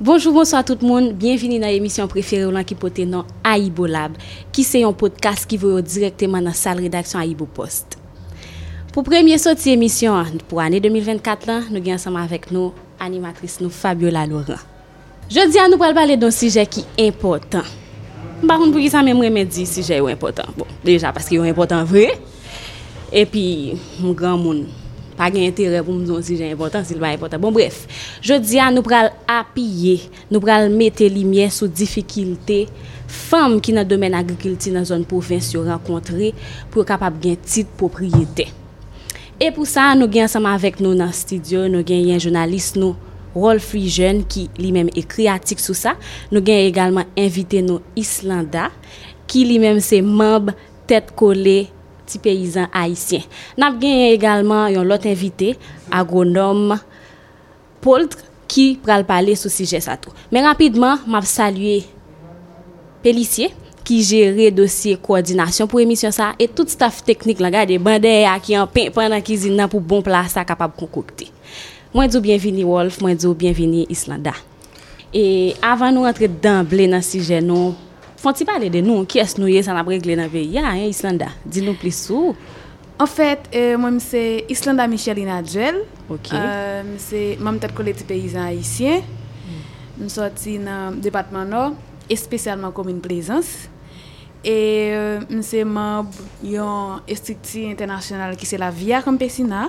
Bonjour, bonsoir tout moun, bienveni nan emisyon preferi ou lan ki pote nan Aibo Lab, ki se yon podcast ki voyo direkteman nan sal redaksyon Aibo Post. Po premye soti emisyon pou ane 2024 lan, nou gen ansama avek nou animatris nou Fabiola Laurent. Je di an nou pral pale don sije ki important. Mba koun pou ki sa mè mwen mè di sije yo important. Bon, deja paske yo important vre, epi mwen gran moun. pa gen interè pou mdon si jen important, si l ba important. Bon bref, je diya nou pral apiye, nou pral mette limye sou difikilte fam ki nan domen agrikilti nan zon provins yo renkontre pou kapap gen tit popriyete. E pou sa nou gen ansama avek nou nan studio, nou gen yon jounalist nou, Rolf Rijen ki li menm ekri atik sou sa, nou gen egalman invite nou Islanda ki li menm se mamb tet kole ti peyizan haisyen. Nap genye egalman yon lot invite, agonom Poltre, ki pral pale sou sije sa tou. Men rapidman, map salye Pelisye, ki jere dosye koordinasyon pou emisyon sa, et tout staff teknik la gade bande ya ki an pen pen nan kizin nan pou bon plasa kapab konkokte. Mwen djou bienveni Wolf, mwen djou bienveni Islanda. E avan nou rentre dan ble nan sije nou, Fonti pale de nou, ki es nou ye san ap regle nan ve ya, hein, Islanda? Di nou plis sou. En fèt, euh, mwen mse Islanda Michelina Djel. Ok. Euh, mse, mwen mte kole ti peyizan Haitien. Mm. Msoti nan Depatman Nord, espesyalman Komin Plaisance. E euh, mse mab yon estrikti internasyonal ki se la Via Campesina.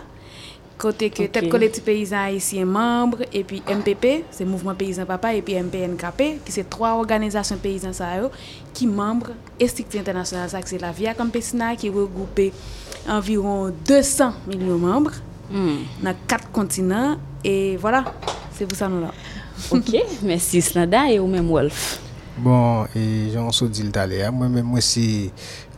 Côté que tête collectif paysan haïtien membre et puis MPP, c'est Mouvement Paysan Papa et puis MPNKP, qui c'est trois organisations paysannes qui membres et structure internationale ça c'est la Via Campesina qui regroupe environ 200 millions de membres hmm. dans quatre continents et voilà, c'est pour ça nous là. OK, merci Slada et au même Wolf. Bon, et j'en suis dit moi-même, moi, c'est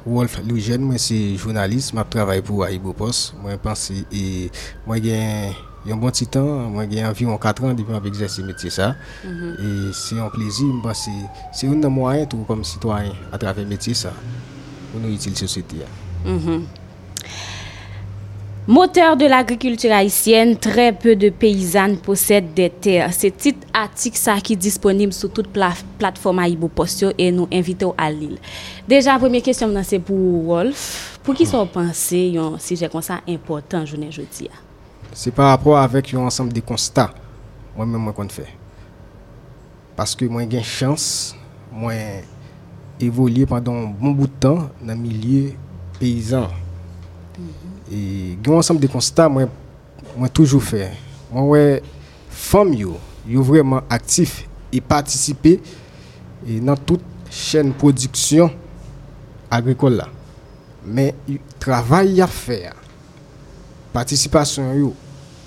Wolf Loujen, mwen se jounalist, mwen travay pou Aibo Post. Mwen panse, e, mwen gen yon bon titan, mwen gen anviron 4 an depen ap egzese metye sa. Mm -hmm. E se yon plezi, mwen panse, se yon nan mwayen tou kom sitwayen atrave metye sa pou nou itil sosete ya. Mm -hmm. Moteur de l'agriculture haïtienne, très peu de paysannes possèdent des terres. C'est titre article ça qui est disponible sur toute la plateforme Aïbo Postio et nous invitons à Lille. Déjà, première question, c'est pour Wolf. Pour qui sont pensés un sujet comme ça important journée jeudi? C'est par rapport avec un ensemble de constats, moi-même, moi, qu'on fait. Parce que moi, j'ai chance, moi, évoluer pendant un bon bout de temps dans le milieu paysan. Il E gen ansam de konstat mwen, mwen toujou fè. Mwen wè fòm yo, yo vreman aktif e patisipe e nan tout chèn produksyon agrikol la. Men, travay ya fè. Patisipasyon yo,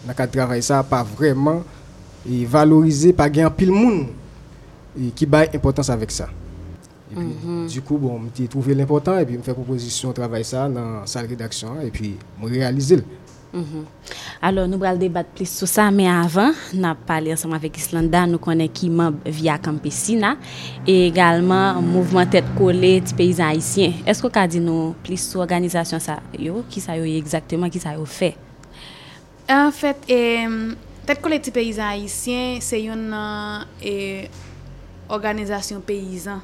nan ka travay sa pa vreman e valorize pa gen pil moun e ki bay importans avèk sa. Et puis, mhm. Du coup, bon, j'ai trouvé l'important et puis me fait proposition de travailler ça dans la salle de rédaction et puis me réaliser. Mm Alors, nous allons débattre plus sur ça, mais avant, nous avons parlé ensemble avec Islanda, nous connaissons qui membre via Campesina et également le mouvement tête collée des paysans haïtiens. Est-ce que vous dit nous plus sur l'organisation ça, yo, qui ça exactement, qui ça fait? En fait, euh, tête collée des paysans haïtiens, c'est une euh, organisation paysan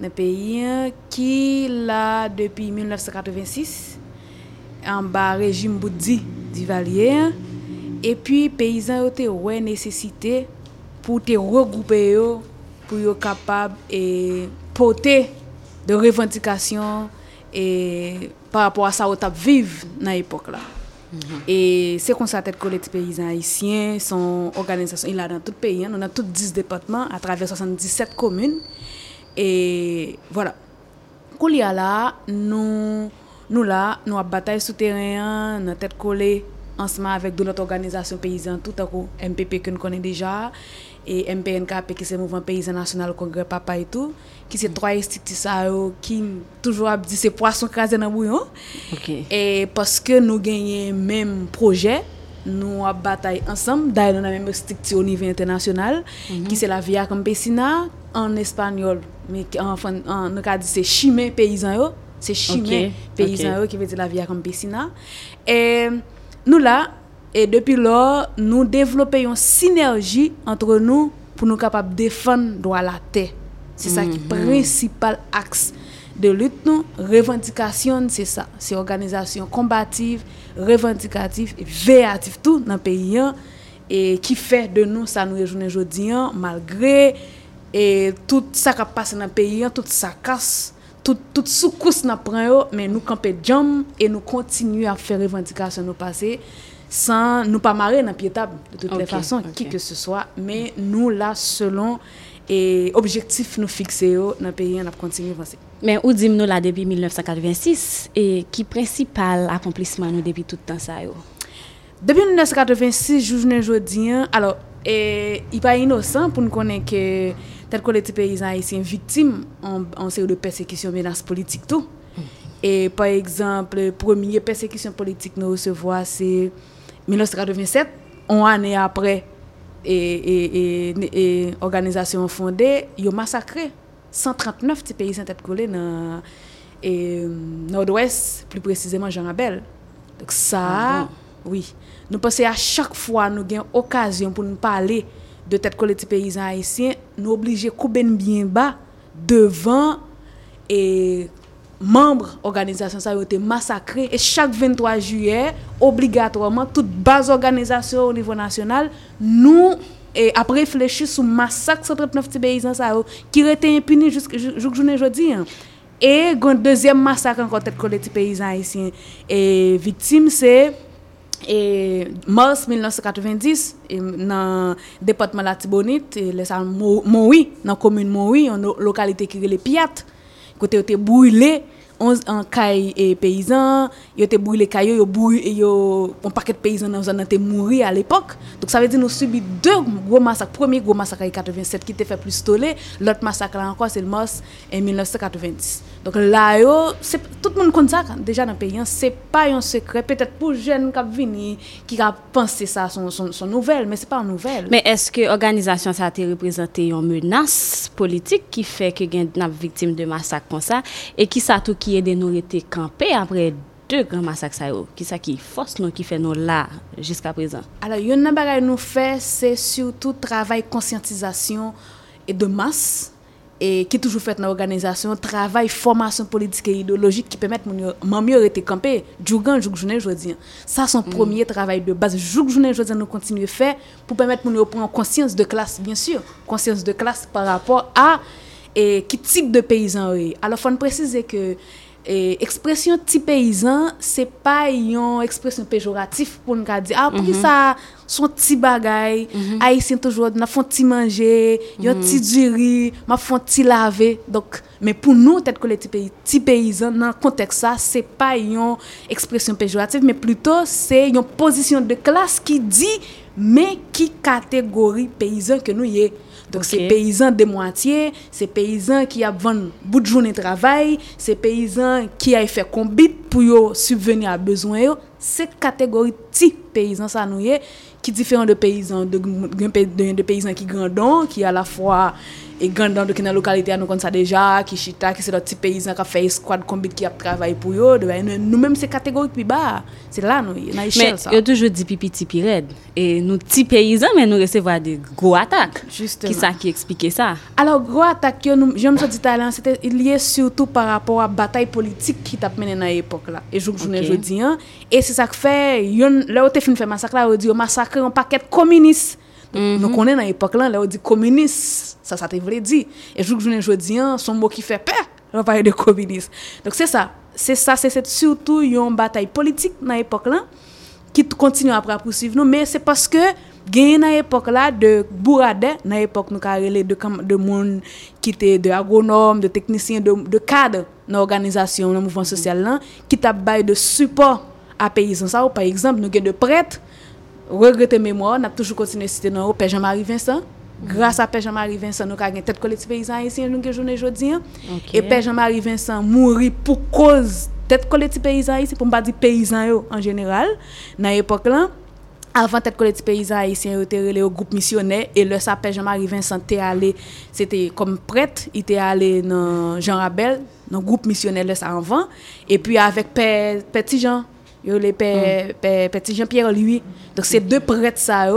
dans pays qui là depuis 1986 en bas régime Boudi d'Ivalier et puis paysans ont une nécessité pour te regrouper pour être capable et porter de revendications et par rapport à ça au tap vivre dans l'époque là mhm. Et c'est comme ça, tête collectif paysans haïtiens, son organisation, il a dans tout le pays, hein. on a tous 10 départements à travers 77 communes. Et voilà. Koulia là, nous, nous là, nous avons bataille souterrain, nous tête collée ensemble avec d'autres organisations paysannes, tout à coup, MPP que nous connaissons déjà, et MPNKP qui c'est le mouvement paysan national congrès papa et tout, qui c'est trois institutions qui toujours dit c'est poisson crasé dans bouillon. Et parce que nous gagnons même projet, nous avons bataille ensemble, d'ailleurs nous avons même structure au niveau international, mhm. qui c'est la Via Campesina, en espagnol, mais en, en, c'est chimé paysan c'est chimé paysan qui veut dire la via campesina et nous là et depuis lors nous développons une synergie entre nous pour nous capables de défendre droit à la terre. C'est ça qui est principal axe de lutte nous. Revendication, c'est ça. C'est organisation combative, revendicative et tout dans le pays. hein. Et qui fait de nous, ça nous réjouit aujourd'hui, hein, malgré et tout ça qui passe dans le pays, hein, tout ça casse, tout, tout soukous n'a prend mais nous camper jam et nous continuons à faire revendication nous passer sans nous pas marrer dans pied table de toutes les Ok, façons, qui que ce soit, mais nous là selon et objectif nous yo dans le pays, on a continuer avancer. Mais où dit nous là depuis 1986 et qui principal accomplissement nous depuis tout le temps ça yo? Depuis 1986, journée jodi, an, alors, et, il pas innocent pour nous connaître que tel que les paysans haïtiens victimes en, en série de persécution, menace politique tout. Et par exemple, première persécution politique nous recevoir c'est 1987, un année après et, et, et, organisation fondée, ils ont massacré 139 petits paysans tête collée dans et nord-ouest, plus précisément Jean Abel. Donc ça, Ah oui. Nous pensons à chaque fois nous avons occasion pour nous parler de tête collée des paysans haïtiens, nous obligés couper bien bas devant et membres organisation ça a été massacré. Et chaque 23 juillet obligatoirement toute base organisation au niveau national nous et après réfléchir sur massacre 139 petits paysans ça qui était impuni jusqu'au journée aujourd'hui et un deuxième massacre encore tête collectif paysan haïtien et victime c'est et mars 1990 dans le département de la Tibonite les Moui dans la commune Moui en localité qui est les Piates kote yo te brûlé 11 en caille et paysans yo été brûlé caillou yo brûlé yo un paquet de paysans dans zone été mouri à l'époque. Donc ça veut dire nous subi deux gros massacres. Premier gros massacre en 87 qui était fait plus tollé l'autre massacre encore c'est le mars en 1990 donc là yo tout le monde connaît ça déjà dans le pays hein. c'est pas un secret. Peut-être pour jeunes qui venir qui a pensé ça son, son, son nouvelle mais c'est pas une nouvelle. Mais est-ce que l'organisation ça a été représenté une menace politique qui fait que n'a victime de massacre comme ça? Et qui ça tout qui aide nous rester campé après deux grands massacres yo? Qui ça qui force nous qui fait nous là jusqu'à présent? Alors, yon nan bagay nou fè, c'est surtout travail conscientisation et de masse et qui toujours fait dans l'organisation, travail formation politique et idéologique qui permettent moun yo man mieux rester campé, jougan, joug journée jodi. Ça son premier travail de base, joug journée jodi nous continuer faire pour permettre moun yo prendre conscience de classe bien sûr, conscience de classe par rapport à et qui type de paysan est. Alors faut nous préciser que et expression petit paysan c'est pas une expression péjorative pour nous dire ah pour qui ça son petit bagay haïtien toujours n'a font petit manger yon petit du riz m'a font petit laver donc mais pour nous tête que les petits pays petits paysans dans le contexte ça c'est pas une expression péjorative mais plutôt c'est une position de classe qui dit mais qui catégorie paysan que nous y est Donc okay. c'est paysan de moitié, c'est paysan qui a vendu bout de journée de travail, c'est paysan qui a fait combit pour subvenir à besoin. C'est catégorie de paysans ça nous est, qui est différent de paysans de, de, de paysans qui grandon, qui à la fois et qui dans la localité nous ça déjà qui chita qui c'est d'autres petits paysans qui a fait squad combit qui a travaillé pour yo de nous même c'est catégorie plus bas c'est là nous y est, dans Mais ça yo toujours dit pipi tipi red et nous petits paysans mais nous recevoir des gros attaques. Justement. Qui ça qui explique ça? Alors, gros attaque, que nous, je me suis dit c'était lié surtout par rapport à la bataille politique qui t'a mené dans l'époque là. Et je je dis, hein. Et c'est ça que fait, yon, là où fin fait massacre là, on dit, on massacre un paquet de communistes. Donc, on est dans l'époque là, là, on dit communiste. Ça, ça te voulait dire. Et je vous je dis, son mot qui fait peur, on parle de communiste. Donc, c'est ça. C'est ça, c'est surtout une bataille politique dans l'époque là qui continue après à poursuivre nous mais c'est parce que gagne dans époque là de bourade dans époque nous carrelé de cam- de monde qui était de agronome de technicien de, de cadre dans l'organisation dans le mouvement social là qui t'a de support à paysans ça par exemple nous gagne de prêtres regretter mémoire n'a toujours continué à citer dans Père Jean-Marie Vincent. Grâce à Père Jean-Marie Vincent nous avons tête collectif paysan haïtien nous journée aujourd'hui Ok. et Père Jean-Marie Vincent mourit pour cause tête collectif paysan haïtien pour pas dire paysan en général. Dans l'époque là avant tête collectif paysan haïtien relé au groupe missionnaire et le Père Jean-Marie Vincent était allé c'était comme prêtre il était allé dans Jean Rabel dans groupe missionnaire le avant et puis avec Père Petit Jean le pè, Petit Jean-Pierre lui. Donc c'est deux prêtres ça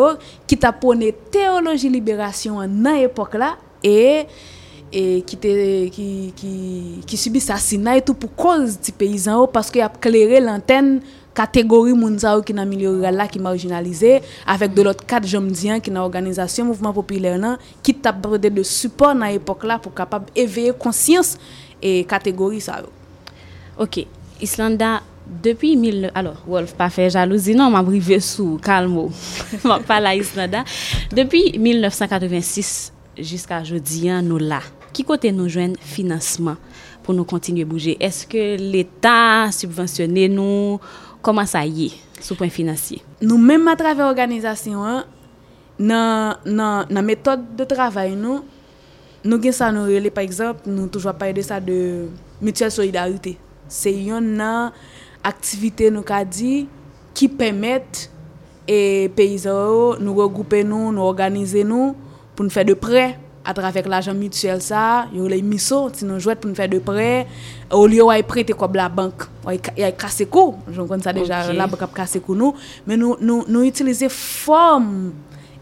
qui t'a prôné théologie libération nan époque là et et qui te qui qui qui subit assassinat et tout pour cause ti paysan yo parce que y a clairé l'antenne catégorie moun sa yo qui dans milieu là qui marginalisé avec de l'autre quatre diens qui dans organisation mouvement populaire là qui t'a de support dans époque là pour capable éveiller conscience et catégorie ça. Ok, Islanda, depuis 19... Alors, Wolf, pas fait jalousie, non, m'a brivé sous, calme. m'a pas la Islanda. Depuis 1986 jusqu'à aujourd'hui, hein, nous là. Qui côté nous joindre financement pour nous continuer à bouger? Est-ce que l'État subventionne nous? Comment ça y est, sous point financier? nous même à travers l'organisation hein, dans dans méthode de travail nous nous nous relais par exemple nous toujours parler de ça de mutuelle solidarité c'est une activité nous ka dit qui permettent et paysans yo, nous regrouper nous nous organiser nous pour nous faire de prêts à travers l'argent mutuel ça yo les miso si nous jouer pour nous faire de prêts au lieu de prêter comme la banque il a cassé coup je connais ça déjà Ok. la banque a cassé coup nous mais nous nous nous utiliser forme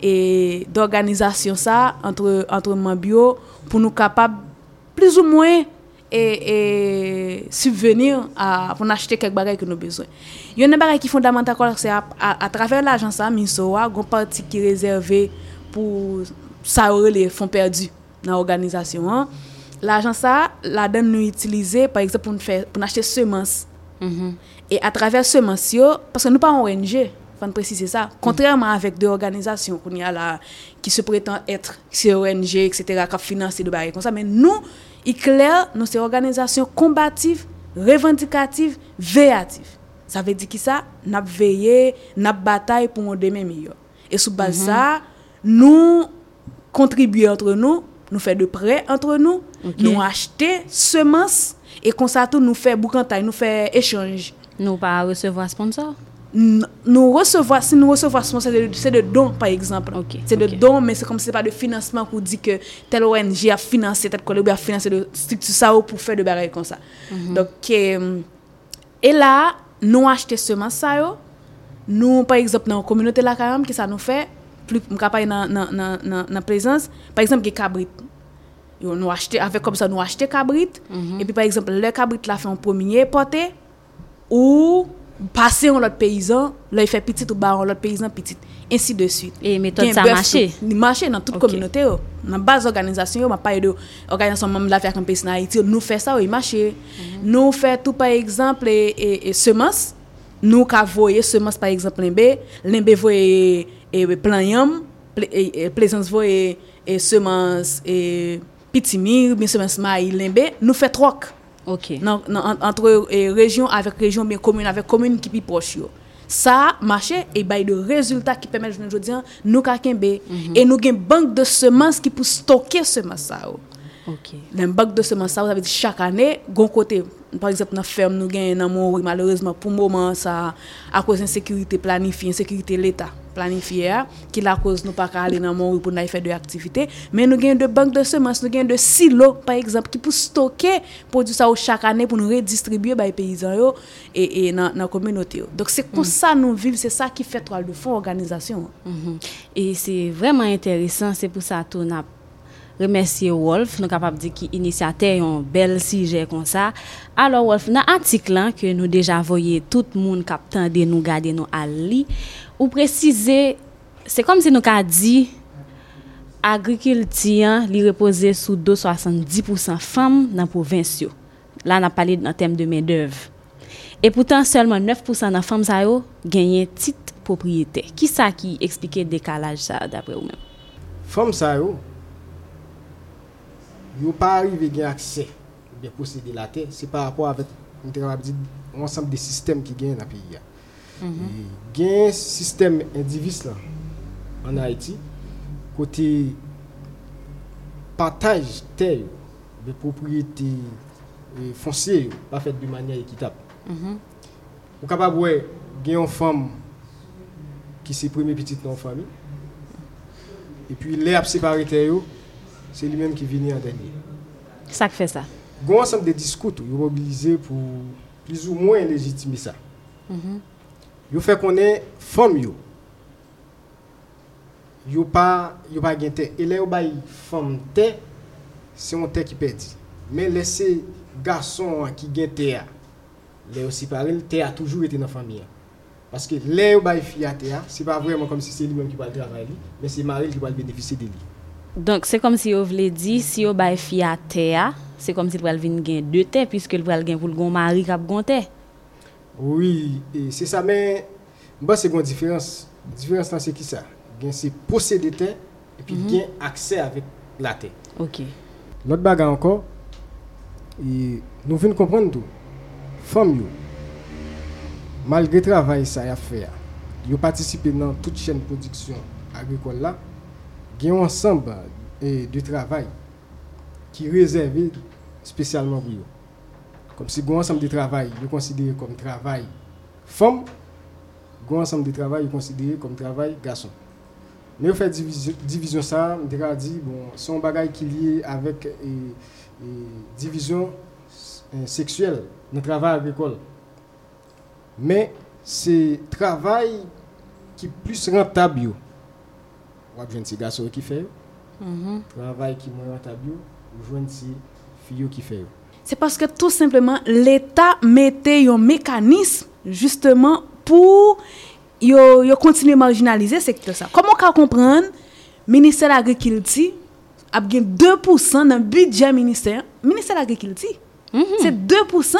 et d'organisation ça entre entre membres pour nous capable plus ou moins et, et subvenir à pour acheter quelques bagages que nous avons besoin. Il y a une bagages qui est fondamental c'est à, à, à travers l'agence ça Misoa, une partie qui est réservée pour ça les fonds perdus dans l'organisation. hein. L'argent ça la donne nous utiliser par exemple pour nous faire pour acheter semences Mhm. et à travers ce monsieur, parce que nous pas en ONG, Pan préciser ça. Contrairement avec deux organisations qu'on y a là, qui se prétendent être CONG, etc., qui financent des barrières comme ça. Mais nous, il clair, nous, c'est organisation combative, revendicative, véative. Ça veut dire que ça, nous veillé, nous bataille pour un demain meilleur. Et e sous base mhm. ça, nous contribuons entre nous, nous faisons de prêts entre nous, okay. nous achetons semences, et comme ça, tout nous fait boucantail, nous fait échange. Nous pas recevoir sponsor nous recevoir, si nous recevons, c'est de, de dons, par exemple. Okay, c'est de okay. dons, mais c'est comme c'est pas de financement qu'on dit que telle ONG a financé, telle collègue a financé de structure ça pour faire de barrières comme ça. Mm -hmm. Donc, euh, et là, nous achetons seulement ça, nous, par exemple, dans la communauté là, quand même, que ça nous fait, plus capable dans la présence, par exemple, des cabrit. Nous achetons, avec comme ça, nous achetons cabrit, mm -hmm. et puis par exemple, le cabrit là fait en premier porté, ou Pase yon lot peyizan, lò yon fè pitit ou baron lot peyizan pitit. Ensi de suite. E metode sa mache? Mache nan tout okay. kominote yo. Nan oh. baz organizasyon yo, ma oh. paye de organizasyon mam la fè akon peyizan a iti yo, oh. nou fè sa yo, yon mache. Mm -hmm. Nou fè tout par exemple, e, e, e semans, nou ka voye semans par exemple lenbe, lenbe voye e, plan yam, ple, plezans voye semans pitimi, semans ma yi lenbe, nou fè trok. Ok. nan, nan, en- entre eh, région avec région, bien commune avec commune qui plus proche. Ça marché et bay de résultats qui permettent je dis nous ka kembe et nous gen banque de semences qui pour stocker semences. Ok. Dans banque de semences ça, veut dire chaque année gon côté par exemple dans ferme nous gen dans malheureusement pour le moment ça à cause d'insécurité planifiée, insécurité l'état a, qui la cause nous pas aller dans Montrouge pour faire de activité mais nous gen de banque de semences nous gen de silos par exemple qui pour stocker produit ça chaque année pour nous redistribuer bay paysans yo et et dans dans communauté donc c'est comme ça nous vivons c'est ça qui fait toile de fond organisation. Mhm. Et c'est vraiment intéressant, c'est pour ça que nous remercier Wolf, nous capable de dire qu'il initiateur un bel sujet comme ça. Alors Wolf, dans l'article que nous déjà voyé tout le monde captant de nous garder nous à lit, ou préciser, c'est comme si nous avons dit agriculture li reposer sous 270% femmes dans province Là, on a parlé en termes de main-d'œuvre. Et pourtant, seulement 9% des femmes ont gagné titre propriété. Qui ça qui explique décalage ça d'après vous-même? Femmes ça yo, yo pas arrivé gen accès posséder la terre, c'est par rapport avec on te capable dire ensemble des systèmes qui gagnent dans le pays. Et Gen système indivis là en Haïti côté partage terre yo, de propriété foncière yo, pas fait de manière équitable. Ou capable ouais, gen une femme qui c'est premier petite dans la famille et puis les a séparé terre yo, c'est lui-même qui vient en dernier. Ça qui fait ça. Gon ensemble de discours tout, yo mobilisé pour plus ou moins légitimer ça. yo fè konen fòm yo. Yo pa, yo pa gen te. E le yo bay fòm te, se yon te ki pedi. Men lese gason an ki gen te a, le yo si parel, te a toujou ete nan fami a. Paske le yo bay fi a te a, se pa vreman kom si menm ki pal travay li, men se maril ki pal benefise de li. Donk se kom si yo vle di, si yo bay fi a te a, se kom si l pral vin gen de te, piske l pral gen pou l gon mari kap gon te. Oui, e se sa men, mba se gon diferans, diferans nan se ki sa. Gen se posede te, e pi gen akse avik la te. Ok. Lot baga anko, e nou vin kompran tou, fom yo, malgre travay sa ya fe ya, yo patisipe nan tout chen prodiksyon agrikol la, gen yon ansamb de travay ki rezerve spesyalman pou yo. Kom si gwen ansamb de travay, yo konsidere kom travay fom, gwen ansamb de travay, yo konsidere kom travay gason. Men yo fè divizyon sa, mwen dek a di, bon, son bagay ki liye avèk divizyon seksuel nan travay agrikol. Men, se travay ki plus rentab yo. Wap jwen si gason ki fè yo. Travay ki mwen rentab yo, jwen si fiyo ki fè yo. Se paske tout simplement l'Etat mette yon mekanisme justement pou yo kontinu marginalize sektor sa. Koman ka kompren, Ministèl Agrikilti ap gen 2% nan budget ministèl, Ministèl Agrikilti. Mm -hmm. C'est 2%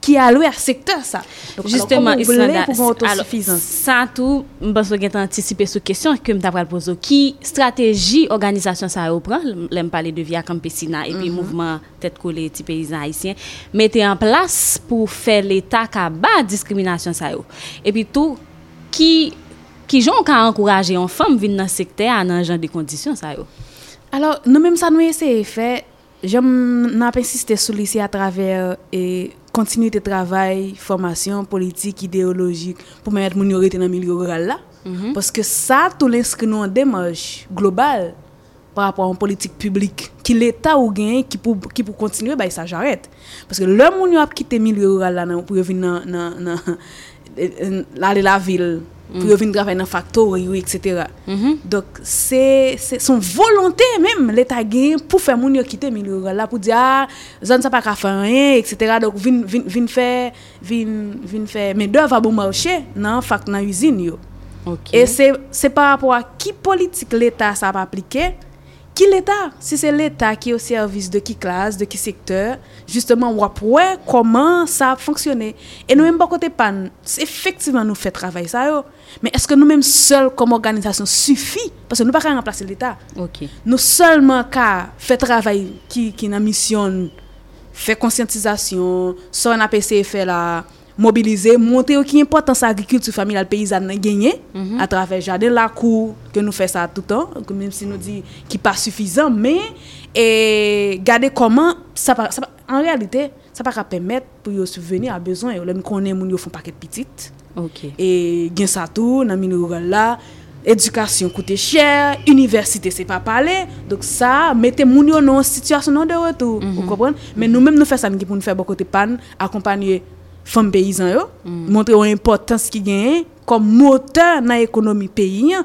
qui est alloué à ce secteur, ça. Donc, Justement, alors, Islanda, alors, ça tout, je pense que anticipé sur question que je poser. Qui stratégie organisation ça reprend, je parler de Via Campesina et puis mm -hmm. mouvement tête collée petit paysan haïtien, mettez en place pour faire l'État qui bat discrimination ça. Et puis tout, qui, qui gens qui encouragé en femme venir dans le secteur dans genre de conditions ça. Alors, nous-mêmes, ça nous essayons de faire Jèm nan ap insistè sou lisi a travèr e euh, kontinuité travay, formasyon, politik, ideologik pou mè yèt moun yore te nan milyo rural la. Mm -hmm. Paske sa tou l'inskri nou an demaj global par rapport an politik publik ki l'Etat ou genye ki pou, ki pou kontinuè bay sa jarèt. Paske lè moun yo ap kite milyo rural non, euh, euh, la nan pou yo vin nan, nan, nan, nan la, la vil pou yo vin travay nan faktori ou etc. Dok se son volonté mèm l'Etat gen pou fè moun yo kite milyo rural la pou di a zon sa pa ka fè anyen, etc. Dok vin fè vin fè men dev a bon marchè nan fakt nan usine yo. E se par rapport a ki politik l'Etat sa pa aplike, ki l'Etat, si se l'Etat ki yo servis de ki klas, de ki sektor, justement wap wè koman sa ap fonksyonè. E nou mèm bakote pan, se efektiveman nou fè travay sa yo, men eske nou mèm sol kom organizasyon sufi, parce nou pa ka remplase l'Etat. Nou solman ka fè travay ki nan misyon, fè konsyantizasyon, son apese fè la mobilize, monte yo ki importans agrikultur familial peyizan nan genye, a travè jade lakou, ke nou fè sa toutan, mèm si nou di ki pa sufizan, men, e gade koman, en realite, sa pa ka pèmèt pou yo souveni a bezon, yo lèm konen moun yo foun paket pitit, e gen sa tou, nan min yo la, edukasyon koute chèr, universite se pa pale, dok sa, mette moun yo nan situasyon nan de retou, men nou mèm nou fè san ki pou nou fè bokote pan, akompanyè fèm peyizan yo, montre yo importans ki genye, kom moteur nan ekonomi peyi,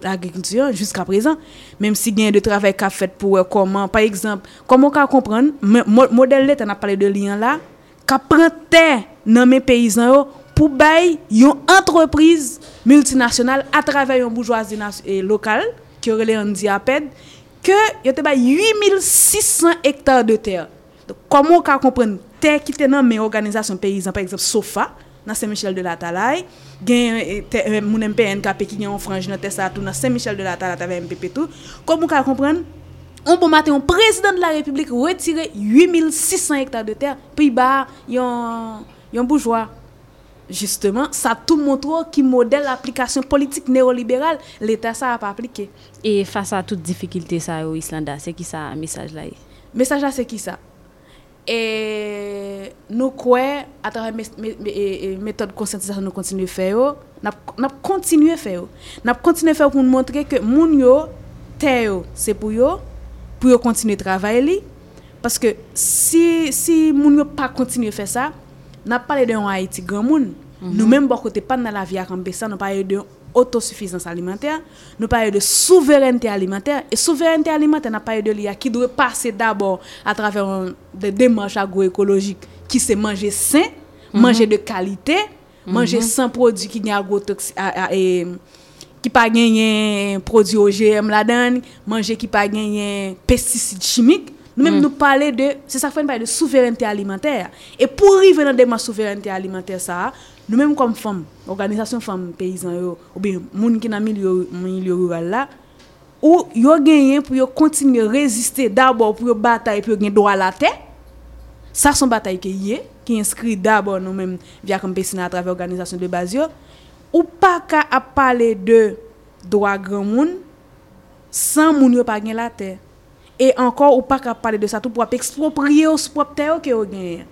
l'agrikultur, jusqu'a prezant, menm si genye de travèk ka fèt pou wè koman, par exemple, koman ka kompren, model let an ap pale de liyan la, ka prantè nan men peyizan yo, pou bay yon entreprise multinasyonal a travè yon bourgeoisie ki yo rele yon diapèd, ke yote bay 8600 hektar de ter. Koman ka kompren te ki te nan men organizasyon peyizan, par exemple, SOFA, nan Saint-Michel de la Talaye, gen te, euh, euh, moun MPNKP ki gen yon franj nan te sa tou nan Saint-Michel de la Talaye tave MPP tou, koman ka kompren, on pou bon mate yon prezident de la republik retire 8600 hektar de ter, pi ba yon, yon bourgeois. Justement, sa tou montrou ki model aplikasyon politik neoliberal, l'Etat sa ap aplike. E fasa tout difikilte sa yo Islanda, se ki sa mesaj la e? Mesaj la se ki sa? E nou kwe, atare metode konsentizasyon nou kontinu fè yo, nap kontinu fè yo. Nap kontinu fè yo pou nou montre ke moun yo, te yo, se pou yo, pou yo kontinu travay li. Paske si moun yo pa kontinu fè sa, nap pale de yon Haiti gran moun. Nou menm bo kote pan nan la vi akambe sa, nou paye de autosuffisance alimentaire, nou paye de souveraineté alimentaire, et souveraineté alimentaire nan paye de li a ki dwe pase d'abord a travers un- de démarches agro-écologiques ki se manje sain, manje de kalite, manje sans produit ki gen agrotoxi... a- a- e, ki pa genyen produit OGM la dan, manje ki pa genyen pesticide chimik, nou menm nou pale de, sa fwen pale de souveraineté alimentaire. Et pou rive nan deman souveraineté alimentaire sa, nou menm kom fom, organizasyon fom peyizan yo, ou bien moun ki nan milyo, milyo rural la, ou yo genyen pou yo kontinye reziste d'abord pou yo batay pou yo gen doa la te, sa son batay ke ye, ki inskri d'abord nou menm via kom pesina a travè organizasyon de yo, ou pa ka ap pale de doa gran moun, san moun yo pa gen la te. E ankor ou pa kap pale de sa tou pou ap ekspropriye ou sou prop teyo ke ou genye.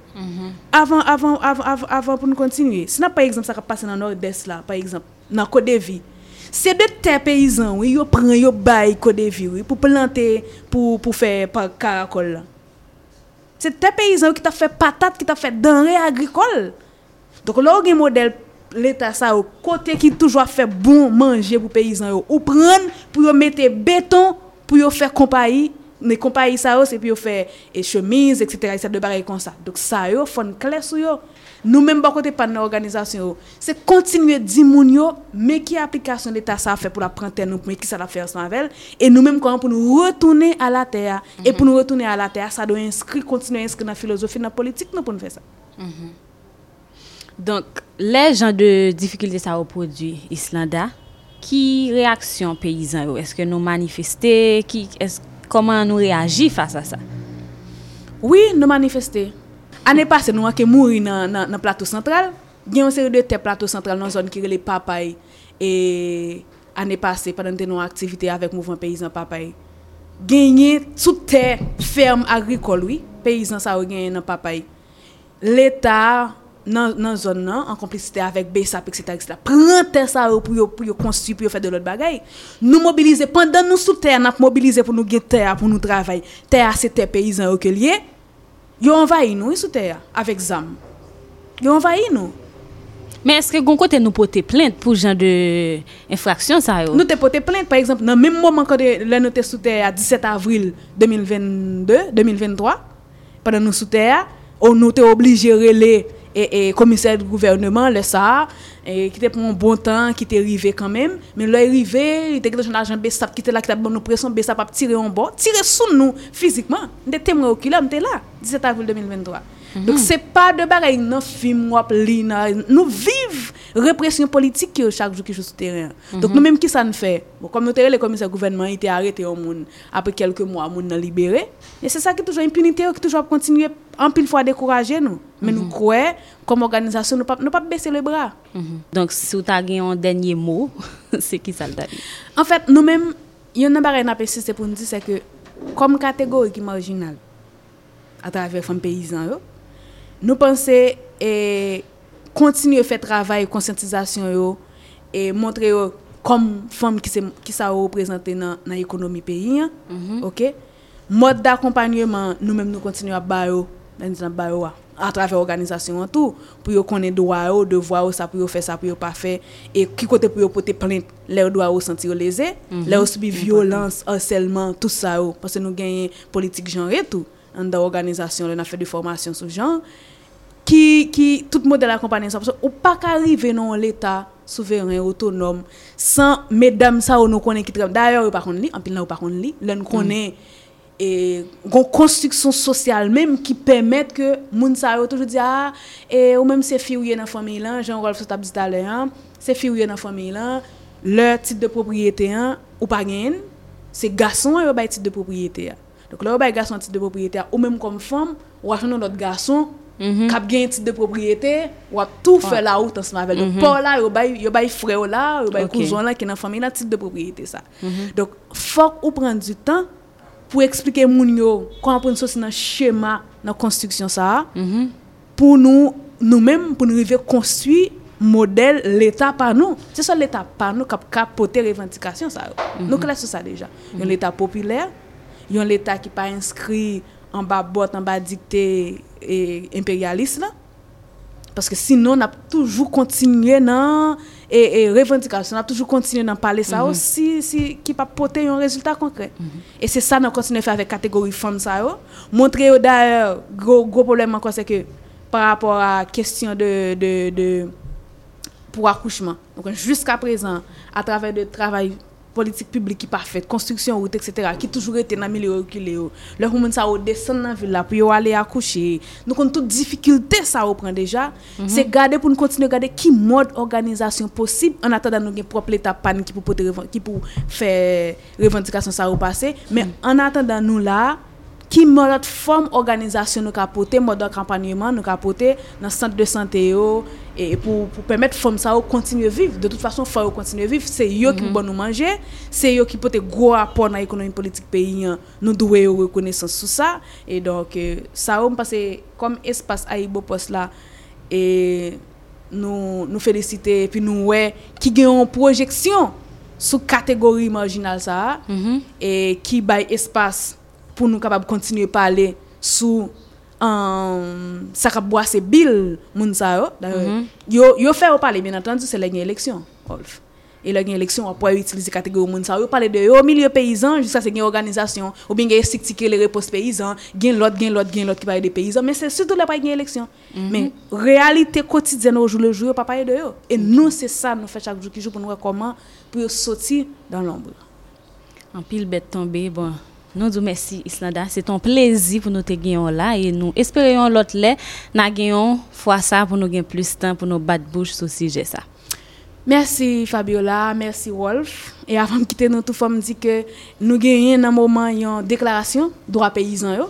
avant avant Avan, avan, avan, avan, avan pou nou kontinye. Se nan pa eksemp sa kap pase nan Nord-Est la, pa eksemp, nan Kodevi. Se de te peyizan, oui, yo pren, yo bay Kodevi, oui, pou plante, pou, pou fe pa karakol la. Se te peyizan ki ta fe patat, ki ta fe denre agrikol. Donk lor gen model l'Etat sa yo, kote ki toujwa fe bon manje pou peyizan yo. Ou pren pou yo mette beton pou yo fe kompayi ne kompayi sa yo, se pou yo fe e chemise, etc. etc. de bagay kon sa. Donk sa yo, fon kles sou yo. Nou menm ba kote pan nan organizasyon yo, se kontinue di moun yo, me ki aplikasyon l'Etat sa fe pou la prenten nou, me ki sa la fe ansan vel, e nou menm kon pou nou retourne a la teya, e pou nou retourne a la teya, sa do inskri, kontinue inskri nan filosofi, nan politik nou pou nou fe sa. Donk, le jan de difficulté ou produit Islanda, ki reaksyon peyizan yo? Eske nou manifeste? Ki, es, koman nou reagi fasa sa? Oui, nou manifeste. Ane pase nou anke mouri nan, nan, nan plateau central. Gen yon seri de te plateau central nan zon ki rele papay. E ane pase, padan te nou aktivite avek mouvment peyizan papay. Genye sou te ferme agrikol, oui. Peyizan sa ou genye nan papay. L'Etat nan, nan zon nan, an komplicite avek BESAP, etc. etc. Pren te sa ou pou yo, pou yo konstitu, pou yo fè de lot bagay. Nou mobilize, pandan nou sou ter, nap mobilize pou nou gen ter, pou nou travay. Ter se te peyizan ou ke liye. Yo envahi nou, sou ter, avek zam. Yo envahi nou. Men eske gon kote nou pote plainte pou jan de infraksyon sa yo? Nou te pote par exemple, nan menm moman kode lè nou te a 17 avril 2022, 2023, padan nou sou ter, ou nou te oblige rele et, et commissaire du gouvernement, le ça, et qui était pour un bon temps, qui était arrivé quand même. Mais là, arrivé, il était dans l'agent Bessap, qui était là, qui était nous bon pression, Bessap a tiré en bas, tiré sous nous, physiquement. On était témoin au là, on était là, 17 avril 2023. Donc c'est pas de bagay nan film wap li nan, nou vive repression politique ki yo chak jou ki jou sou terrain. Donc nou menm ki sa nou fe, bon, kom nou tere le komiser gouvernement yon moun, apre kelke mwa moun nan libere, et c'est ça ki toujou impunite yo, ki toujou ap kontinue an pil fwa dekouraje nou. Men nou kwe, kom organizasyon nou pa, nou pa bese le bras. Mhm. Donk, si ou ta gen yon denye mot, se ki sal ta di? En fait, nou menm, yon nan bagay nan pesiste pou nou di, se ke, kom kategori ki marginal, a travè fèm peyizan yo, Nou panse e kontinye fè travay konsentizasyon yo e montre yo kom fòm ki, ki sa yo prezante nan, nan ekonomi peyi an. Mm -hmm. okay? Mod d'akompanyeman nou menm nou kontinye ap bayo, bayo a, a travè organizasyon an tou pou yo konen doa yo, devwa yo, sa pou yo fè, sa pou yo pa fè e ki kote pou yo pote plente lè yo doa yo senti mm-hmm. yo leze, mm -hmm. lè yo subi violans, harcèlman, tout sa yo, panse nou genye politik genre tout. An da organizasyon, lè nan fè de formasyon sou genre, ki, ki, tout modèle akompanyman sa, parce ou pa ka rive non l'Etat souverain, autonome, san medam sa ou nou konen ki trem, d'ailleurs ou pa konen li, anpil nan ou pa konen li, lè nou konen, e konstruksyon sosyal menm ki pemet ke moun sa yo toujou di a, e ou menm se fi ou ye nan fami lan, jen Rolf sot ap di talè an, se fi ou ye nan fami lan, le tit de propriyete an, ou pa gen, se gason yo bay tit de propriyete a. Dok mhm. la ou bay gason tit de propriété ou menm kom fom, ou achoun nou lot gason, mm -hmm. kap gen tit de propriété, ou ap tou fè la ou tans mavel. Dok pa ou la, yo bay, bay fre ou la, yo bay okay. kouzon la ki nan fami la tit de propriété sa. Dok fok ou pren du tan pou eksplike moun yo kompren so si nan chema nan konstriksyon sa, pou nou nou menm pou nou rive konstwi modèle l'État par nous. C'est ça l'État par nous qui a capoté revendication ça. Mm -hmm. Nous classons ça déjà. Mm -hmm. Un État populaire, yon l'Etat ki pa inskri an ba bot, an ba dikte imperialist la. Paske sinon ap toujou kontinye nan e revendikasyon, ap toujou kontinye nan pale sa mm -hmm. ou si, si ki pa pote yon rezultat konkre. Mm -hmm. E se sa nan kontinye fe avek kategori fom sa ou. Oh. Montre yo oh, da gro, gro problem an kon se ke par rapport a kestyon de, de, de pou akouchman. Juska prezan, a travè de travay politik publik ki pa fèt, konstruksyon route, etc., ki toujou rete nan milieu okile yo. Le roumen sa ou desen nan villa pou yo ale akouche. Nou kon tout difikilte sa ou pren deja. Se gade pou nou kontine gade ki mod organizasyon posib an atan dan nou gen prop leta pan ki pou fè revendikasyon sa ou pase. Men an atan dan nou la, ki mod form organizasyon nou ka pote, mod kampanyman nou ka pote nan sante de et pour, pour permettre aux femmes ça de continuer à vivre. De toute façon, il faut continuer à vivre. C'est eux qui mm-hmm. vont nous manger, c'est eux qui portent gros apport dans l'économie politique pays. Nous devons reconnaissance sur ça. Et donc, euh, ça, on passe comme espace à poste là. Et nous, nous féliciter, et puis nous, ouais, qui gagnent en projection sous catégorie marginale ça, mm -hmm. et qui baille espace pour nous capables de continuer à parler sous. Um, bil moun sa yo. Mhm. Yo fè ou pale, bien entendu, se lè gen eleksyon. E lè gen eleksyon, wap wè utilize kategori moun sa yo. Yo pale de yo milieu peyizan, jiska se gen organizasyon, ou bin gen estik tike le repos peyizan, gen lot, gen lot, gen lot ki pale de peyizan, men se sütou lè pa gen eleksyon. Men, realite kotidzen ou jou le jou, yo pa pale de yo. E nou se sa nou fè chak jou ki jou pou nou rekoman pou yo soti dan l'ombre. An pil bet tombe, bon... Nou djou mersi Islanda, se ton plezi pou nou te genyon la E nou esperyon lot le na genyon fwa sa pou nou gen plus tan pou nou bat bouch sou sije sa Mersi Fabiola, mersi Wolf. E avan kite nou tou fwa mdi ke nou genyen nan mouman yon deklarasyon Dwa peyizan yo.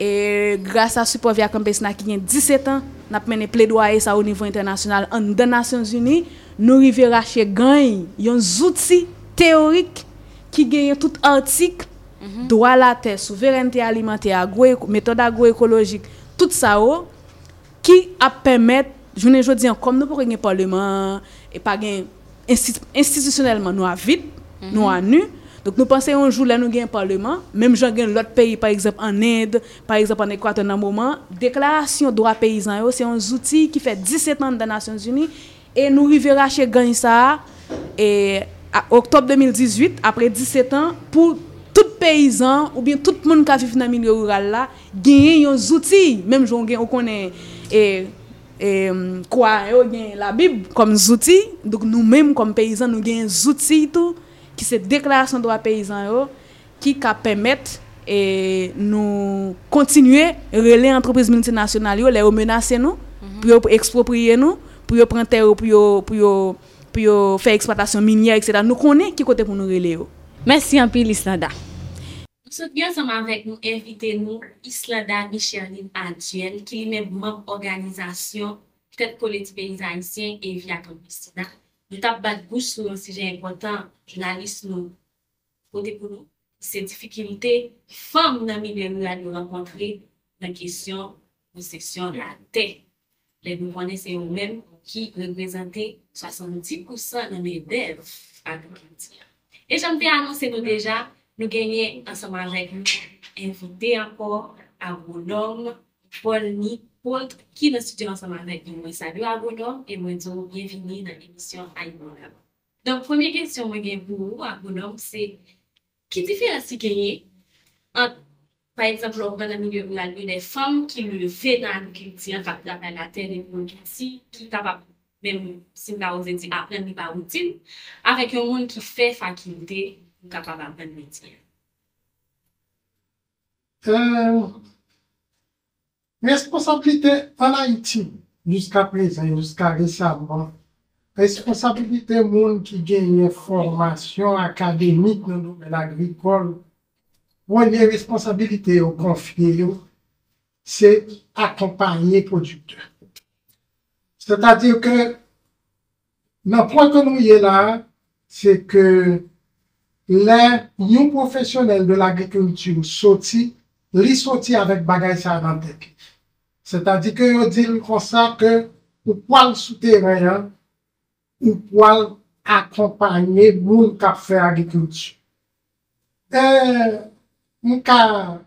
E grasa supo via kompes na ki gen 17 an Nap mene ple doye sa ou nivou internasyonal An de Nasyons Uni Nou rive rache gany yon zouti teorik Ki genyen tout mm -hmm. doa la te, souverente alimenter, metode agroekologik, tout sa ou, oh, ki ap pemet, jounen jodi an, kom nou pou genye parleman, e pa gen institusyonelman nou avit, mm -hmm. nou anu, Donk nou panse yon jou la nou gen parleman, menm jan gen lot peyi, par exemple an Inde, par exemple an Ekwaten nan mouman, deklarasyon doa peyizan yo, se yon zouti ki fe 17 an dan Nasyons Uni, e nou rivera che Ganisa, e oktob 2018, apre 17 an, pou peyizan ou bien tout moun ka viv nan milyo rural la, genyen yon zouti, menm joun gen ou konen e, e, kwa e, yo gen la bib kom zouti, dok nou menm kom peyizan nou genyen zouti tou, ki se deklarasyon do a peyizan yo, ki ka pemet e, nou kontinue rele antropriz multinasyonal yo, le yo menase nou, mm -hmm. pou yo ekspropriye nou, pou yo prente yo, pou yo, pou yo pou yo fè eksploatasyon minye, etc. Nou konen ki kote pou nou rele yo. Mersi anpil Islanda. Sot gen seman vek nou evite nou Islanda Micheline Adjen ki li men mèm organizasyon tet koleti peyizan isyen e via konvistina. Nou tap bat gouch sou yon sije important jounalist nou kote pou nou. Se difikilite fòm nan mi lè nou la nou renkontre nan kesyon ou seksyon la te. Le nou konè se yon men ki reprezente 70% nan mè dev an. E jan pe anonsen nou deja Nou genye anseman rek nou invite ankor agonom Polni Polt ki nan studio anseman rek nou. Mwen salu agonom e mwen zo bienvini nan emisyon Aymon Lab. Donk premye kesyon mwen gen pou agonom se ki diferansi genye an Par exemple, on va dans le milieu où la nuit, des femmes qui levaient dans l'agriculture, capable de la terre, des gens qui sont capables, même si on a osé dire, apprendre la routine, avec un monde qui fait faculté kapab apren metye. Responsabilite an Haiti, jiska prezen, jiska resaban, responsabilite moun ki genye formasyon akademik nan noumen agrikol, moun genye responsabilite ou konfye yo, se akompanyen produkteur. C'est-à-dire que, nan point que nou yè la, c'est que le yon profesyonel de l'agrikultur soti, li soti avèk bagay sa nan tek. Se ta di ke yo di l konsa ke ou poal souterren, ou poal akompanyen moun kap fè agrikultur. E, mou ka,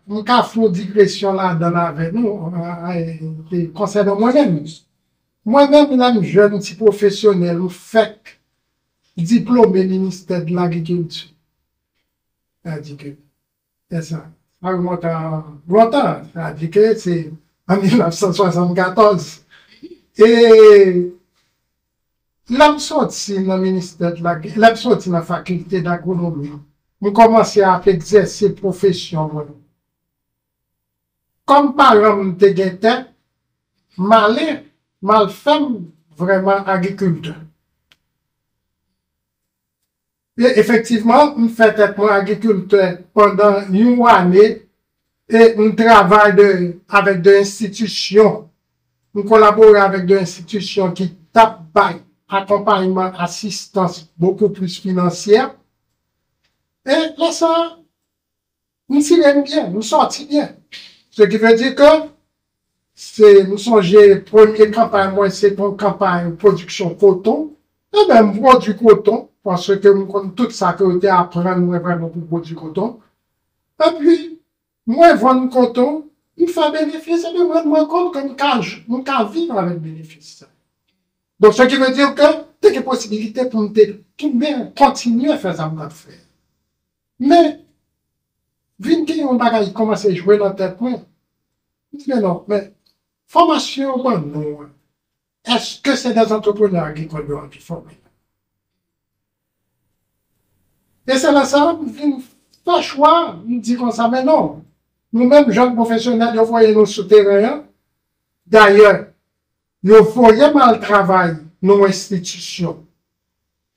mou ka foun digresyon la dan avè nou, e, konsa de mwen mèm. Mwen mèm mèm jen ti profesyonel ou fèk diplome minister de l'agrikultur. Tandikè, tè sa. A remonte an lontan. Tandikè, se an 1974. E lèm soti nan minister, lèm soti nan fakultè d'agronomi. Mou komanse ap egzese profesyon mwen. Kom paran mte gete, malè, mal fèm vreman agrikultè. E efektivman, m fè tèt mwen agrikultè pandan yon wane, e m travay avèk de institisyon. M kolabore avèk de institisyon ki tap bay akompanyman, asistans, boku plus finansyèr. E lè sa, m silèm bien, m soti bien. Se ki fè di ke, nou sonje, premier kampany mwen se ton kampany produksyon koton, e eh ben m vò koton, Panswe ke mwen kon tout sa ke yote apren mwen vremen pou bodi koton. E pli, mwen vwen koton, mwen fè benefis, e mwen mwen kon kon mwen ka vivan avèk benefis. Don se ki mwen dir ke, te ke posibilite pou mwen te tou mwen kontinye fè zan mwen fè. Men, vin ki yon bagay komanse jwè nan tèt mwen, mwen nan, men, formasyon mwen bon, nou, eske se des antroponeur ki kon yon ki formè? E se la sa, m pa chwa, m di kon sa, men non. Nou men, jan profesyonel, yo foye nou souterren. D'ayor, yo foye mal travay nou institisyon.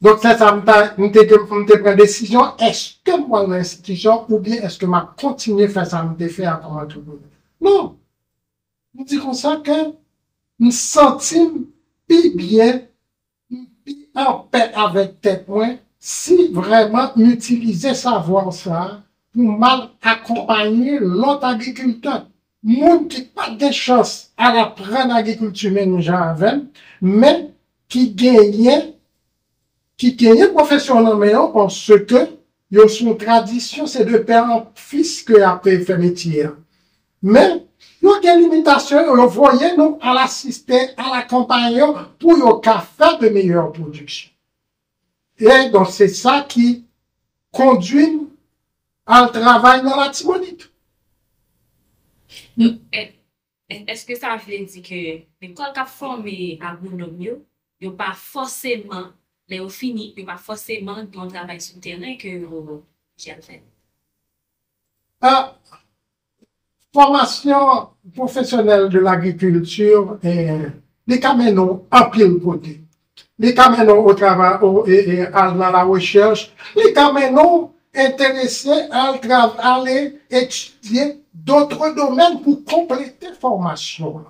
Donk se sa, mwen te pren desisyon, eske mwen institisyon, ou bien eske mwen kontinye fè sa mwen te fè akon an tou boulè. Non. M di kon sa ke m sentim pi bie, pi anpe avèk te pwen si vreman n'utilize savon sa pou mal akompanyi lot agrikultan. Moun ki pa de chos al apren agrikultu jan avèm, men ki genye, ki genye profesyonan meyon pon se ke yo son tradisyon se de peran fis ke apre fè metye. Men, yo gen limitasyon yo voye nou al asiste, al akompanyon pou yo ka fè de meyèr produksyon. Et donc, c'est ça qui conduit à un travail dans la timonite. Est-ce que ça veut dire que l'école qui a formé à Bounomio, il n'y a pas forcément, mais au fini, il n'y a pas forcément dans le travail souterrain que euh, j'ai fait? Ah, formation professionnelle de l'agriculture, les camions ont un pile côté. li kamen ou o travay, e, e, al nan la recherche, li kamen nou enterese al travay, ale etudye doutre domen pou komplete formasyon.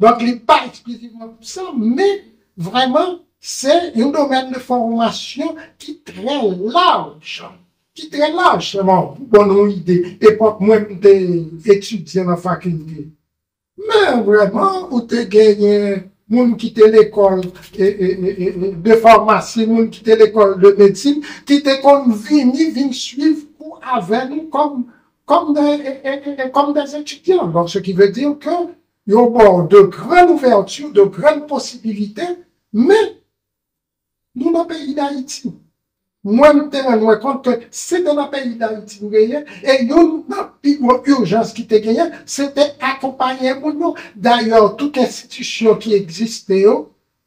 Donk li pa eksklusivman pou sa, me vreman se yon domen de formasyon ki tre large. Ki tre laj, seman, bon nou ide, epok mwen te etudye nan fakulte. Men vreman, ou te genye moun ki te l'ekol de farmasy, moun te l'ekol de medsine, ki te kon vini vin suiv pou aven kom des etudyan. Don se ki ve dir ke yo bon de gran ouverture, de gran posibilite, men nou nan peyi da iti. Mwen te ren mwen kont ke se de nan peyi da iti nou genyen, e yon nan pi gwo urjans ki te genyen, se te akompanyen moun nou. D'ayor, tout institisyon ki egziste yo,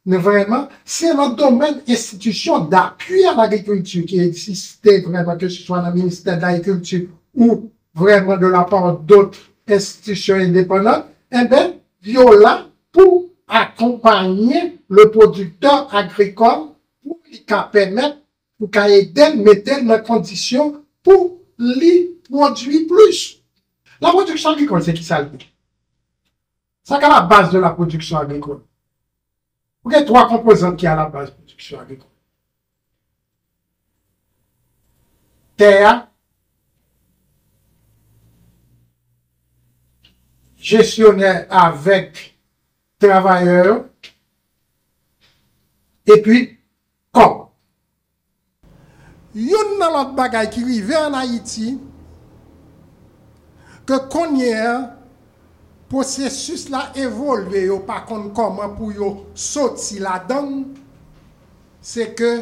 ne vreman, se nan domen institisyon d'apuy an agrikultur ki egziste vreman, ke se swa nan minister d'agrikultur ou vreman de la part d'ot institisyon indeponant, e eh ben, yo la pou akompanyen le produkteur agrikol pou li ka pemet pou ka eden meten nan kondisyon pou li prodwi plus. La produksyon agrikol se ki sa li. Sa ka la base de la produksyon agrikol. Ou gen 3 kompozant ki a la base produksyon agrikol. Ter, jesyonè avèk travayèr, epi Yon nan lot bagay ki rive an Haiti, ke konye processus là évolué, yo pas contre comment pour yo sortir la donne, c'est que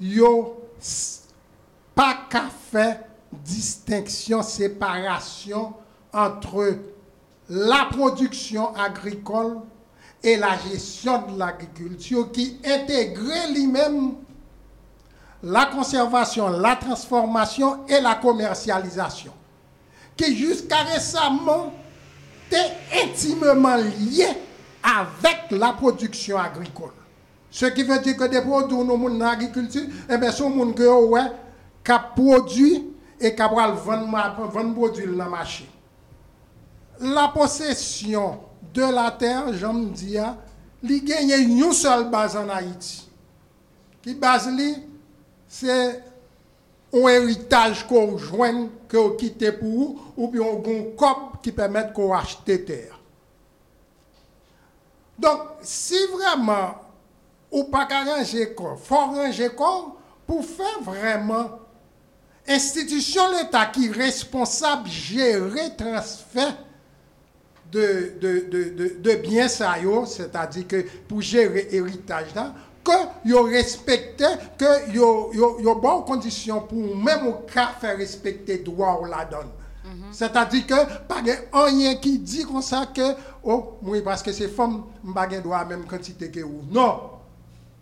yo s- pas qu'à faire distinction, séparation entre la production agricole et la gestion de l'agriculture qui intégrait lui-même la conservation, la transformation et la commercialisation, qui jusqu'à récemment était intimement lié avec la production agricole. Ce qui veut dire que des produits dans l'agriculture, eh bien, sont que ouais, qui produit et qui va vendre ma- vendre produit dans le marché. La possession de la terre, j'aime dire, li gagne une seule base en Haïti. Qui base li, c'est un héritage qu'on joigne, qu'on quitte pour ou bien un cop qui permet qu'on achète terre. Donc, si vraiment, ou pas ranger corps, faut ranger corps pour faire vraiment institution l'État qui est responsable transfert de, de, de, de, de biens c'est-à-dire que pour gérer héritage là, que yo respecte, que yo, yo, yo bonne condition pour même au cas faire respecter droit ou la donne. C'est-à-dire que pas rien qui dit comme ça que oh oui parce que c'est femme gen droit même quantité que ou. Non.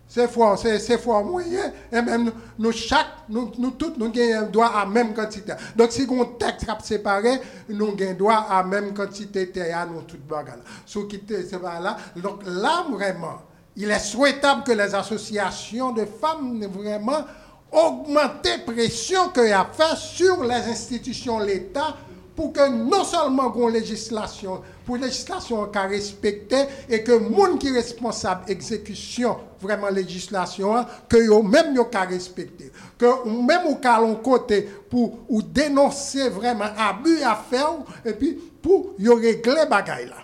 C'est fort, c'est c'est fort moyen. Et même nous, chaque, nous, nous tous, nous avons droit à la même quantité. Donc si on texte séparé, nous avons droit à la même quantité terre, nous bagages. Ce qui est c'est pas là. Donc là, vraiment, il est souhaitable que les associations de femmes vraiment augmentent la pression y a fait sur les institutions de l'État pour que non seulement qu'on législation, pour législation qu'à respecter et que monde qui est responsable exécution vraiment législation hein, que yo même yo qu'à respecter que même au cas côté pour ou dénoncer vraiment abus à faire et puis pour régler bagaille là.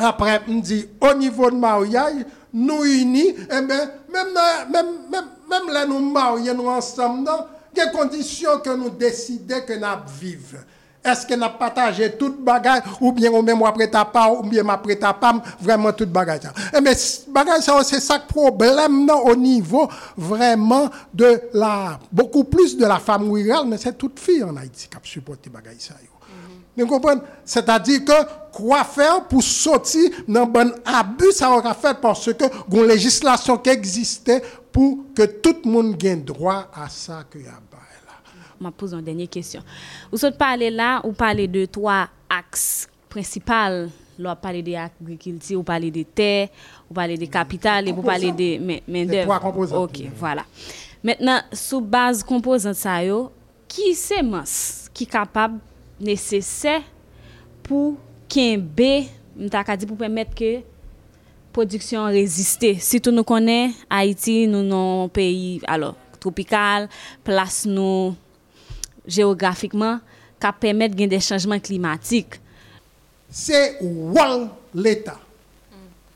Après, on dit, au niveau de mariage, nous unis, eh ben, même, dans- même, même, même là, nous marions nous ensemble, a des conditions que nous décidons que nous vivons. Est-ce que nous partagé toute bagaille, ou bien on même après ta part, ou bien après ta part, vraiment toute bagaille. ça. Eh bagaille, ça, c'est ça le problème, non, au niveau vraiment de la, beaucoup plus de la femme rurale, mais c'est toute fille en Haïti qui a supporté bagaille ça. Vous comprenez? C'est-à-dire que quoi faire pour sortir dans bon abus, ça aura fait parce que une législation qui existait pour que tout le monde ait droit à ça que y a. Je pose une dernière question. Vous là, ou parlez de trois axes principaux? Là, parlez de l'agriculture, vous parlez de terre, vous parlez de capital et vous parlez de main- main-d'œuvre. trois composantes. Ok, voilà. Maintenant, sous base composante ça qui c'est qui capable nécessaire pour B, m'ta ka di pour permettre que production résister. Si tout nous connaît, Haïti, nous non un pays alors tropical, place nous géographiquement qui permettre gain des changements climatiques. C'est rôle l'État.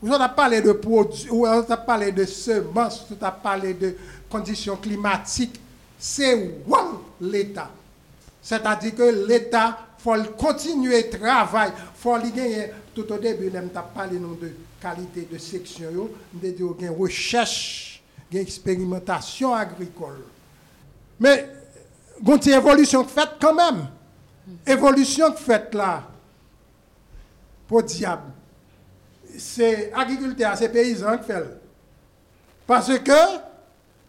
Vous avez parlé de produits, avez parlé de semences, vous avez parlé de conditions climatiques. C'est rôle l'État. C'est-à-dire que l'État, faut continuer le travail, faut gagner tout au début, là, m'ta parlé nous de qualité de section, yo, m'ta dit recherche, une expérimentation agricole. Mais, il y a une évolution faite quand même. Évolution faite là, pour diable. C'est agriculteur, c'est paysan qui fait. Parce que,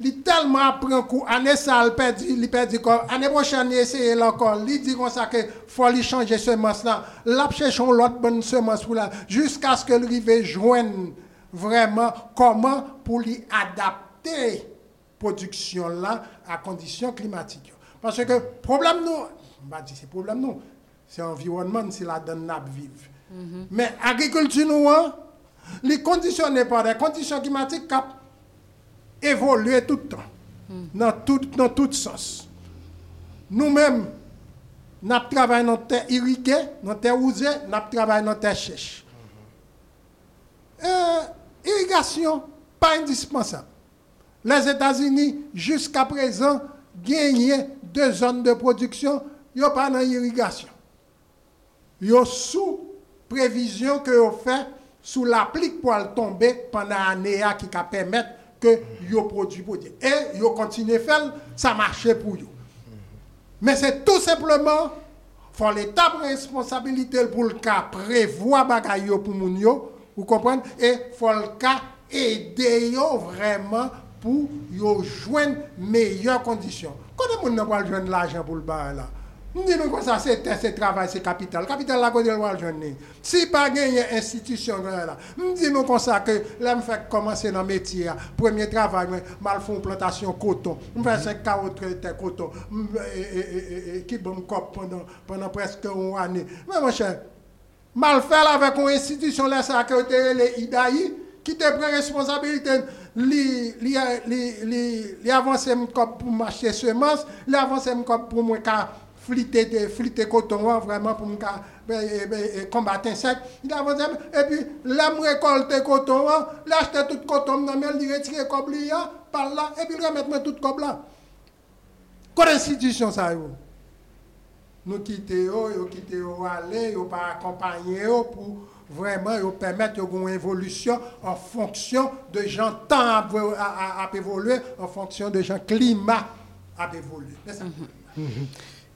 il tellement apprend coup, année ça, il perdu, il perdu comme, année prochaine, il essaye encore, il dit comme ça que faut lui changer semence là, là, cherchons l'autre bonne semence pour là, jusqu'à ce que lui joigne vraiment comment pour lui adapter production là à conditions climatiques. Parce que problème nous, bah dit c'est problème nous, c'est environnement, c'est la donne n'a vivre. Mais agriculture nous, hein, les conditionné par des conditions climatiques qui évoluer tout le temps, dans tout, dans tout sens. Nous-mêmes, nous travaillons dans terre irriguée, dans terre usée, nous travaillons dans terre sèche. Euh, irrigation, pas indispensable. Les États-Unis, jusqu'à présent, gagnent deux zones de production, ils n'ont pas d'irrigation. Ils sont sous prévisions que vous faites sous l'applique pour tomber pendant l'année qui permettre que vous produit produit. Et vous continuez à faire, ça marche pour vous. Mais c'est tout simplement, faut l'État prendre responsabilité pour le cas prévoir bagaille pour moun yo, vous comprenez? Et faut le cas aider yo vraiment pour yo joindre meilleures conditions. Quand moun n'a pas joindre l'argent pour le bar là? Nous disons que ça, c'est c'est travail, c'est capital. Capital, là, côté le joindre. Si pas gagner institution nous disons comme ça que là, fait commencer dans le métier. Premier travail, mal font plantation coton. Je fais 5 carottes coton. Qui bon cop pendant, pendant presque une année. Mais mon cher, mal fait avec une institution là, ça que les IDAI qui te prend responsabilité li li li li avancer pour marcher semences, li avancer pour moi fliter de fliter coton vraiment pour me combattre insectes il avance et puis l'aime récolter coton l'acheter tout coton dans mais il retirer coblia par là et puis remettre tout cob là. Quelle institution ça nous quitter yo yo quitter yo aller yo pas accompagner yo pour vraiment yo permettre une évolution en fonction de gens temps à, à, évoluer en fonction de gens climat à évoluer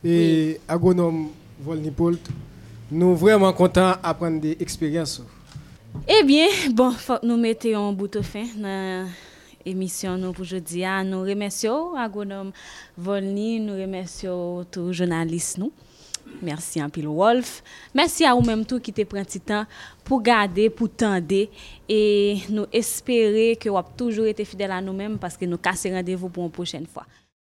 et agronome Volnipolt, nous vraiment contents d'apprendre des expériences. Eh bien, bon, faut nous mettons en bout de fin dans l'émission nous pour aujourd'hui. Ah, nous remercions agronome Volny, nous remercions tous les journalistes nous. Merci à Pile Wolf. Merci à vous-même tout qui te pris le temps pour garder, pour tendre. Et nous espérons que vous avez toujours été fidèles à nous-mêmes parce que nous cassons rendez-vous pour une prochaine fois.